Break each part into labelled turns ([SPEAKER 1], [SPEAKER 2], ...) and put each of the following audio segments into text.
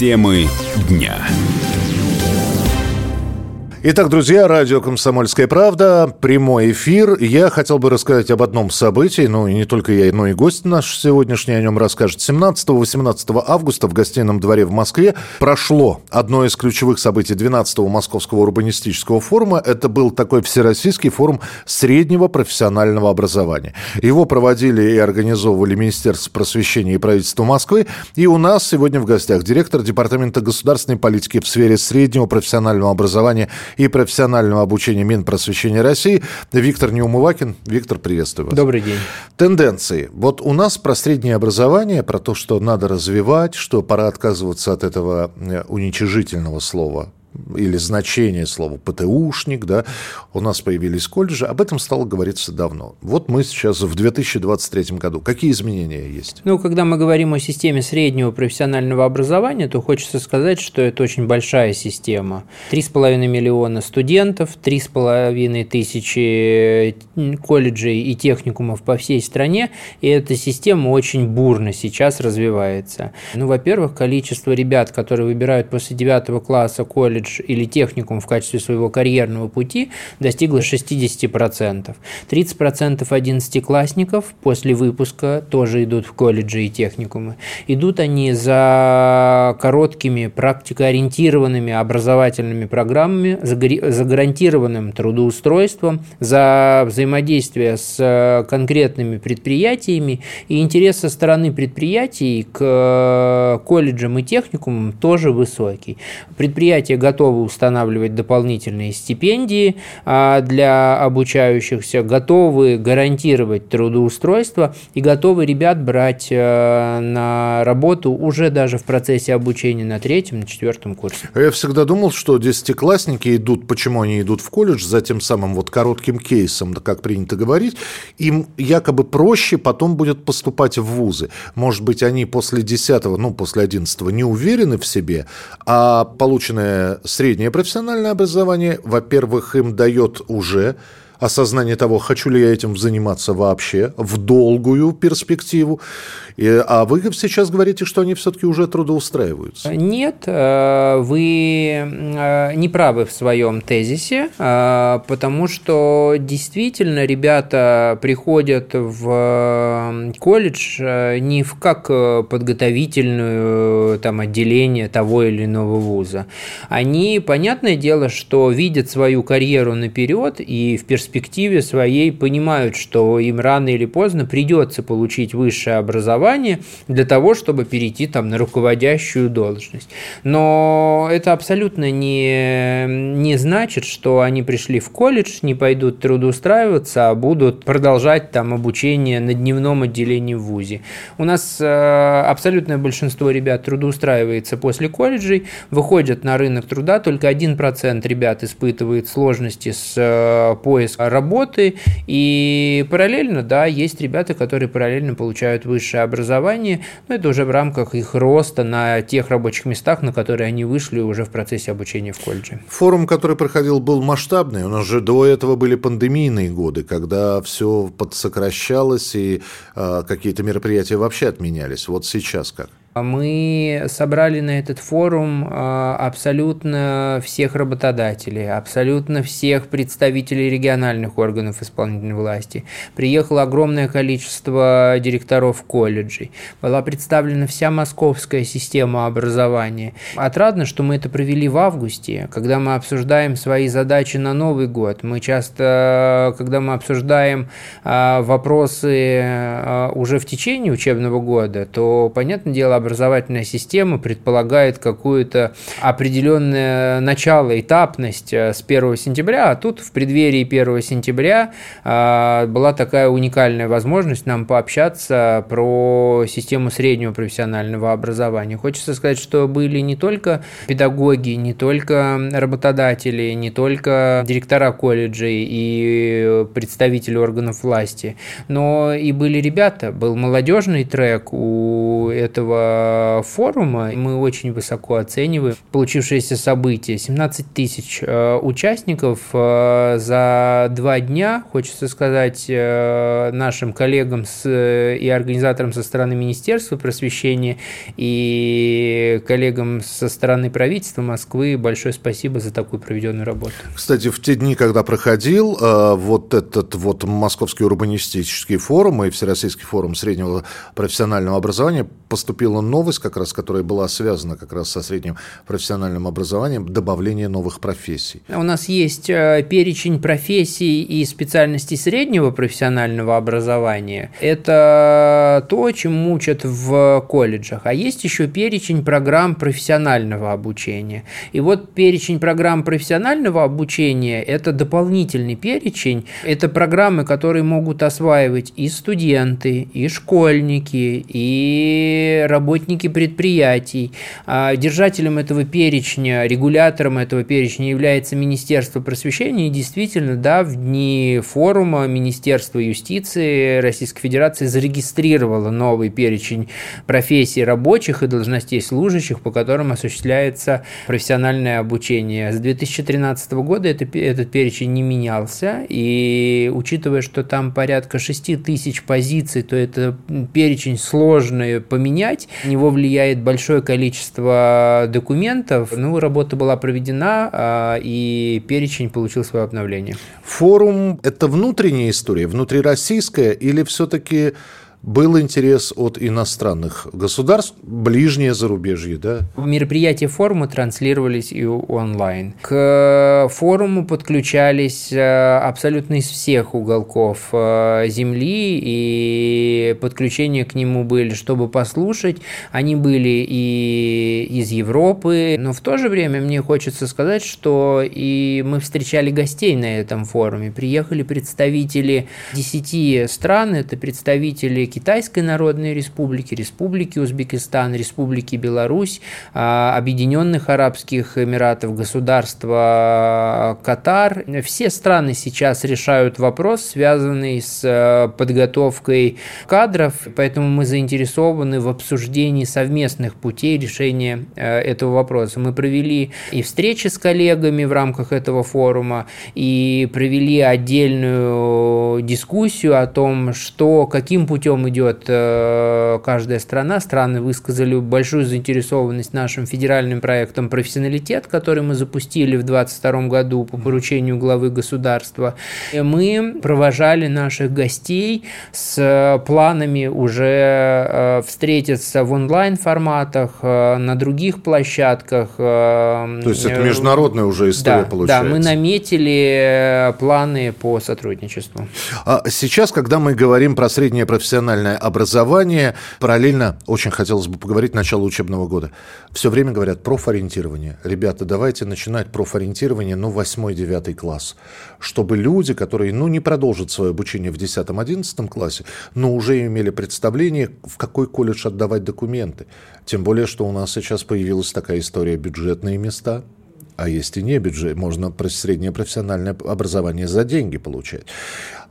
[SPEAKER 1] Темы дня.
[SPEAKER 2] Итак, друзья, радио «Комсомольская правда», прямой эфир. Я хотел бы рассказать об одном событии, ну и не только я, но и гость наш сегодняшний о нем расскажет. 17-18 августа в гостином дворе в Москве прошло одно из ключевых событий 12-го Московского урбанистического форума. Это был такой всероссийский форум среднего профессионального образования. Его проводили и организовывали Министерство просвещения и правительство Москвы. И у нас сегодня в гостях директор Департамента государственной политики в сфере среднего профессионального образования – и профессионального обучения Минпросвещения России Виктор Неумывакин. Виктор, приветствую вас.
[SPEAKER 3] Добрый день.
[SPEAKER 2] Тенденции. Вот у нас про среднее образование, про то, что надо развивать, что пора отказываться от этого э, уничижительного слова или значение слова ПТУшник, да, у нас появились колледжи, об этом стало говориться давно. Вот мы сейчас в 2023 году. Какие изменения есть?
[SPEAKER 3] Ну, когда мы говорим о системе среднего профессионального образования, то хочется сказать, что это очень большая система. 3,5 миллиона студентов, 3,5 тысячи колледжей и техникумов по всей стране, и эта система очень бурно сейчас развивается. Ну, во-первых, количество ребят, которые выбирают после 9 класса колледж колледж или техникум в качестве своего карьерного пути достигла 60%. 30% одиннадцатиклассников после выпуска тоже идут в колледжи и техникумы. Идут они за короткими практикоориентированными образовательными программами, за гарантированным трудоустройством, за взаимодействие с конкретными предприятиями и интерес со стороны предприятий к колледжам и техникумам тоже высокий. Предприятия готовы устанавливать дополнительные стипендии а, для обучающихся, готовы гарантировать трудоустройство и готовы ребят брать э, на работу уже даже в процессе обучения на третьем, на четвертом курсе.
[SPEAKER 2] Я всегда думал, что десятиклассники идут, почему они идут в колледж, за тем самым вот коротким кейсом, как принято говорить, им якобы проще потом будет поступать в вузы. Может быть, они после 10 ну, после 11 не уверены в себе, а полученное среднее профессиональное образование, во-первых, им дает уже осознание того, хочу ли я этим заниматься вообще в долгую перспективу. И, а вы сейчас говорите, что они все-таки уже трудоустраиваются.
[SPEAKER 3] Нет, э, вы э, не правы в своем тезисе, э, потому что действительно ребята приходят в колледж не в как подготовительную там, отделение того или иного вуза. Они, понятное дело, что видят свою карьеру наперед и в перспективе своей понимают, что им рано или поздно придется получить высшее образование, образование для того, чтобы перейти там на руководящую должность. Но это абсолютно не, не значит, что они пришли в колледж, не пойдут трудоустраиваться, а будут продолжать там обучение на дневном отделении в ВУЗе. У нас э, абсолютное большинство ребят трудоустраивается после колледжей, выходят на рынок труда, только 1% ребят испытывает сложности с э, поиском работы, и параллельно, да, есть ребята, которые параллельно получают высшее образование, но это уже в рамках их роста на тех рабочих местах, на которые они вышли уже в процессе обучения в колледже.
[SPEAKER 2] Форум, который проходил, был масштабный. У нас же до этого были пандемийные годы, когда все подсокращалось и э, какие-то мероприятия вообще отменялись. Вот сейчас как?
[SPEAKER 3] Мы собрали на этот форум а, абсолютно всех работодателей, абсолютно всех представителей региональных органов исполнительной власти. Приехало огромное количество директоров колледжей. Была представлена вся московская система образования. Отрадно, что мы это провели в августе, когда мы обсуждаем свои задачи на Новый год. Мы часто, когда мы обсуждаем а, вопросы а, уже в течение учебного года, то, понятное дело, образовательная система предполагает какую-то определенное начало, этапность э, с 1 сентября, а тут в преддверии 1 сентября э, была такая уникальная возможность нам пообщаться про систему среднего профессионального образования. Хочется сказать, что были не только педагоги, не только работодатели, не только директора колледжей и представители органов власти, но и были ребята, был молодежный трек у этого форума. Мы очень высоко оцениваем получившееся событие. 17 тысяч э, участников за два дня, хочется сказать нашим коллегам с, и организаторам со стороны Министерства просвещения и коллегам со стороны правительства Москвы большое спасибо за такую проведенную работу.
[SPEAKER 2] Кстати, в те дни, когда проходил вот этот вот Московский урбанистический форум и Всероссийский форум среднего профессионального образования, поступила новость, как раз, которая была связана как раз со средним профессиональным образованием, добавление новых профессий.
[SPEAKER 3] У нас есть э, перечень профессий и специальностей среднего профессионального образования. Это то, чем учат в колледжах. А есть еще перечень программ профессионального обучения. И вот перечень программ профессионального обучения – это дополнительный перечень. Это программы, которые могут осваивать и студенты, и школьники, и работники предприятий. А держателем этого перечня, регулятором этого перечня является Министерство просвещения. И действительно, да, в дни форума Министерство юстиции Российской Федерации зарегистрировало новый перечень профессий рабочих и должностей служащих, по которым осуществляется профессиональное обучение. С 2013 года это, этот перечень не менялся, и учитывая, что там порядка 6 тысяч позиций, то это перечень сложный поменять, него влияет большое количество документов. Ну, работа была проведена, а, и перечень получил свое обновление.
[SPEAKER 2] Форум – это внутренняя история, внутрироссийская, или все-таки был интерес от иностранных государств, ближнее зарубежье, да?
[SPEAKER 3] Мероприятия форума транслировались и онлайн. К форуму подключались э, абсолютно из всех уголков э, Земли, и подключения к нему были, чтобы послушать. Они были и из Европы, но в то же время мне хочется сказать, что и мы встречали гостей на этом форуме. Приехали представители 10 стран, это представители Китайской Народной Республики, Республики Узбекистан, Республики Беларусь, а, Объединенных Арабских Эмиратов, государства а, Катар. Все страны сейчас решают вопрос, связанный с а, подготовкой кадров, поэтому мы заинтересованы в обсуждении совместных путей решения этого вопроса. Мы провели и встречи с коллегами в рамках этого форума, и провели отдельную дискуссию о том, что, каким путем чем идет э, каждая страна. Страны высказали большую заинтересованность нашим федеральным проектом «Профессионалитет», который мы запустили в 2022 году по поручению главы государства. И мы провожали наших гостей с планами уже э, встретиться в онлайн-форматах, э, на других площадках.
[SPEAKER 2] То есть это международная уже история
[SPEAKER 3] да,
[SPEAKER 2] получается?
[SPEAKER 3] Да, мы наметили планы по сотрудничеству.
[SPEAKER 2] А сейчас, когда мы говорим про среднее профессиональное профессиональное образование. Параллельно очень хотелось бы поговорить начало учебного года. Все время говорят профориентирование. Ребята, давайте начинать профориентирование, ну, 8-9 класс. Чтобы люди, которые, ну, не продолжат свое обучение в 10-11 классе, но уже имели представление, в какой колледж отдавать документы. Тем более, что у нас сейчас появилась такая история бюджетные места – а есть и не бюджет, можно среднее профессиональное образование за деньги получать.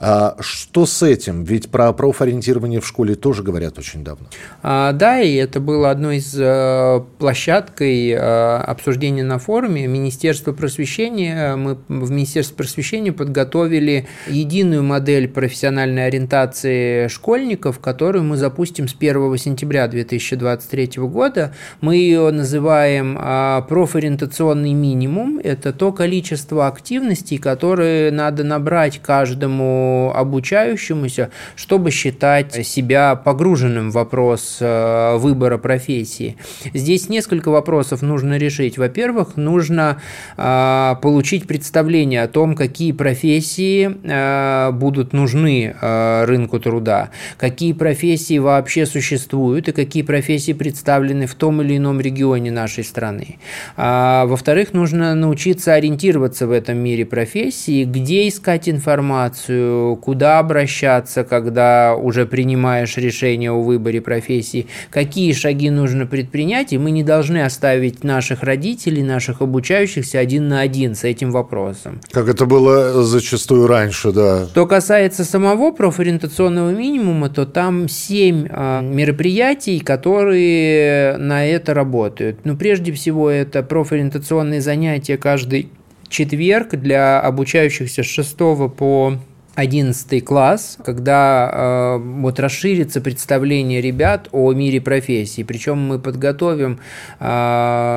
[SPEAKER 2] А что с этим? Ведь про профориентирование в школе тоже говорят очень давно.
[SPEAKER 3] А, да, и это было одной из э, площадкой э, обсуждения на форуме. Министерство просвещения, мы в Министерстве просвещения подготовили единую модель профессиональной ориентации школьников, которую мы запустим с 1 сентября 2023 года. Мы ее называем э, профориентационный мини минимум – это то количество активностей, которые надо набрать каждому обучающемуся, чтобы считать себя погруженным в вопрос э, выбора профессии. Здесь несколько вопросов нужно решить. Во-первых, нужно э, получить представление о том, какие профессии э, будут нужны рынку труда, какие профессии вообще существуют и какие профессии представлены в том или ином регионе нашей страны. Во-вторых, нужно научиться ориентироваться в этом мире профессии, где искать информацию, куда обращаться, когда уже принимаешь решение о выборе профессии, какие шаги нужно предпринять, и мы не должны оставить наших родителей, наших обучающихся один на один с этим вопросом.
[SPEAKER 2] Как это было зачастую раньше, да.
[SPEAKER 3] Что касается самого профориентационного минимума, то там семь а, мероприятий, которые на это работают. Ну, прежде всего, это профориентационные занятия каждый четверг для обучающихся с 6 по 11 класс, когда э, вот расширится представление ребят о мире профессий. Причем мы подготовим э,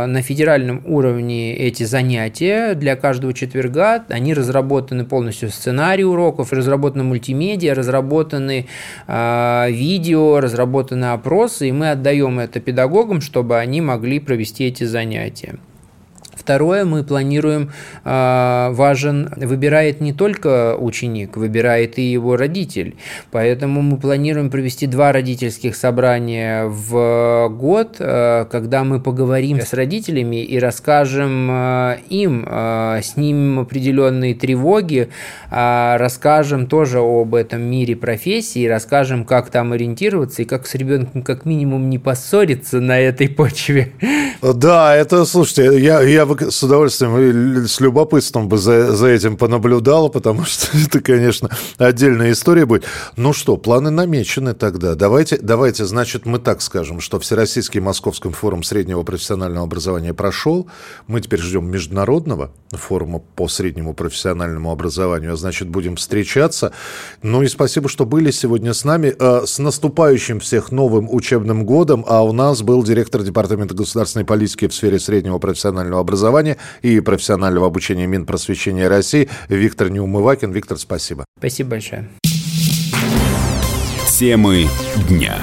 [SPEAKER 3] на федеральном уровне эти занятия для каждого четверга. Они разработаны полностью сценарий уроков, разработаны мультимедиа, разработаны э, видео, разработаны опросы, и мы отдаем это педагогам, чтобы они могли провести эти занятия. Второе, мы планируем, а, важен, выбирает не только ученик, выбирает и его родитель. Поэтому мы планируем провести два родительских собрания в год, а, когда мы поговорим с родителями и расскажем а, им, снимем определенные тревоги, расскажем тоже об этом мире профессии, расскажем, как там ориентироваться и как с ребенком как минимум не поссориться на этой почве.
[SPEAKER 2] Да, это, слушайте, я, я с удовольствием и с любопытством бы за, за этим понаблюдал, потому что это, конечно, отдельная история будет. Ну что, планы намечены тогда. Давайте, давайте, значит, мы так скажем, что Всероссийский Московский форум среднего профессионального образования прошел. Мы теперь ждем международного форума по среднему профессиональному образованию, а значит, будем встречаться. Ну и спасибо, что были сегодня с нами. Э, с наступающим всех новым учебным годом, а у нас был директор Департамента государственной политики в сфере среднего профессионального образования образования и профессионального обучения Минпросвещения России Виктор Неумывакин. Виктор, спасибо.
[SPEAKER 3] Спасибо большое.
[SPEAKER 1] Темы дня.